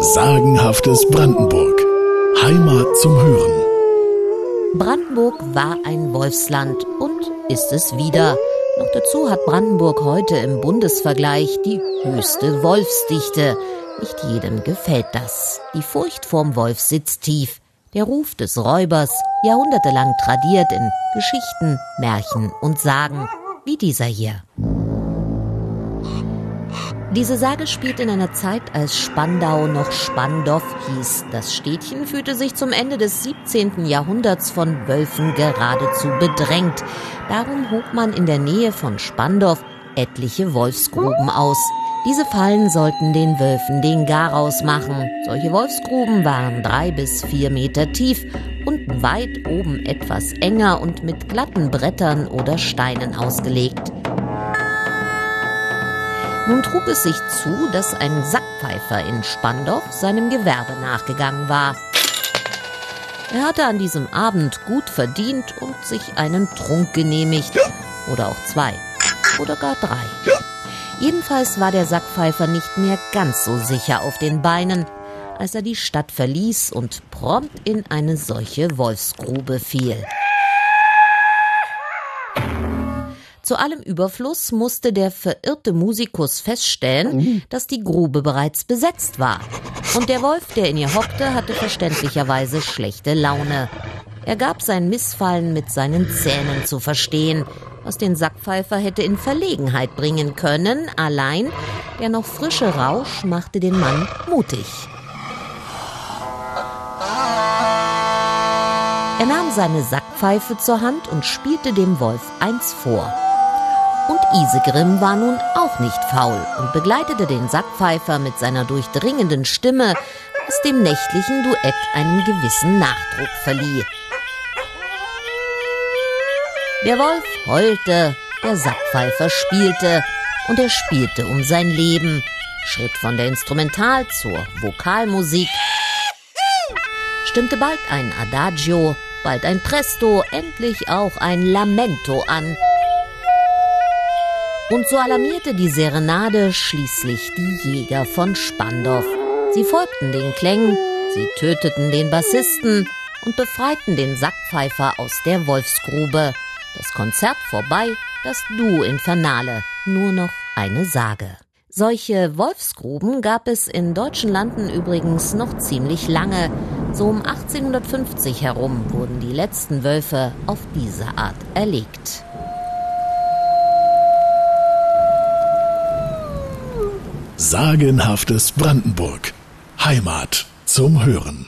Sagenhaftes Brandenburg. Heimat zum Hören. Brandenburg war ein Wolfsland und ist es wieder. Noch dazu hat Brandenburg heute im Bundesvergleich die höchste Wolfsdichte. Nicht jedem gefällt das. Die Furcht vorm Wolf sitzt tief. Der Ruf des Räubers, jahrhundertelang tradiert in Geschichten, Märchen und Sagen, wie dieser hier. Diese Sage spielt in einer Zeit, als Spandau noch Spandorf hieß. Das Städtchen fühlte sich zum Ende des 17. Jahrhunderts von Wölfen geradezu bedrängt. Darum hob man in der Nähe von Spandorf etliche Wolfsgruben aus. Diese Fallen sollten den Wölfen den Garaus machen. Solche Wolfsgruben waren drei bis vier Meter tief, unten weit, oben etwas enger und mit glatten Brettern oder Steinen ausgelegt. Nun trug es sich zu, dass ein Sackpfeifer in Spandorf seinem Gewerbe nachgegangen war. Er hatte an diesem Abend gut verdient und sich einen Trunk genehmigt. Oder auch zwei. Oder gar drei. Jedenfalls war der Sackpfeifer nicht mehr ganz so sicher auf den Beinen, als er die Stadt verließ und prompt in eine solche Wolfsgrube fiel. Zu allem Überfluss musste der verirrte Musikus feststellen, mhm. dass die Grube bereits besetzt war. Und der Wolf, der in ihr hockte, hatte verständlicherweise schlechte Laune. Er gab sein Missfallen mit seinen Zähnen zu verstehen, was den Sackpfeifer hätte in Verlegenheit bringen können. Allein der noch frische Rausch machte den Mann mutig. Er nahm seine Sackpfeife zur Hand und spielte dem Wolf eins vor. Und Isegrim war nun auch nicht faul und begleitete den Sackpfeifer mit seiner durchdringenden Stimme, was dem nächtlichen Duett einen gewissen Nachdruck verlieh. Der Wolf heulte, der Sackpfeifer spielte und er spielte um sein Leben, schritt von der Instrumental zur Vokalmusik, stimmte bald ein Adagio, bald ein Presto, endlich auch ein Lamento an – und so alarmierte die Serenade schließlich die Jäger von Spandorf. Sie folgten den Klängen, sie töteten den Bassisten und befreiten den Sackpfeifer aus der Wolfsgrube. Das Konzert vorbei, das Duo Infernale, nur noch eine Sage. Solche Wolfsgruben gab es in deutschen Landen übrigens noch ziemlich lange. So um 1850 herum wurden die letzten Wölfe auf diese Art erlegt. Sagenhaftes Brandenburg. Heimat zum Hören.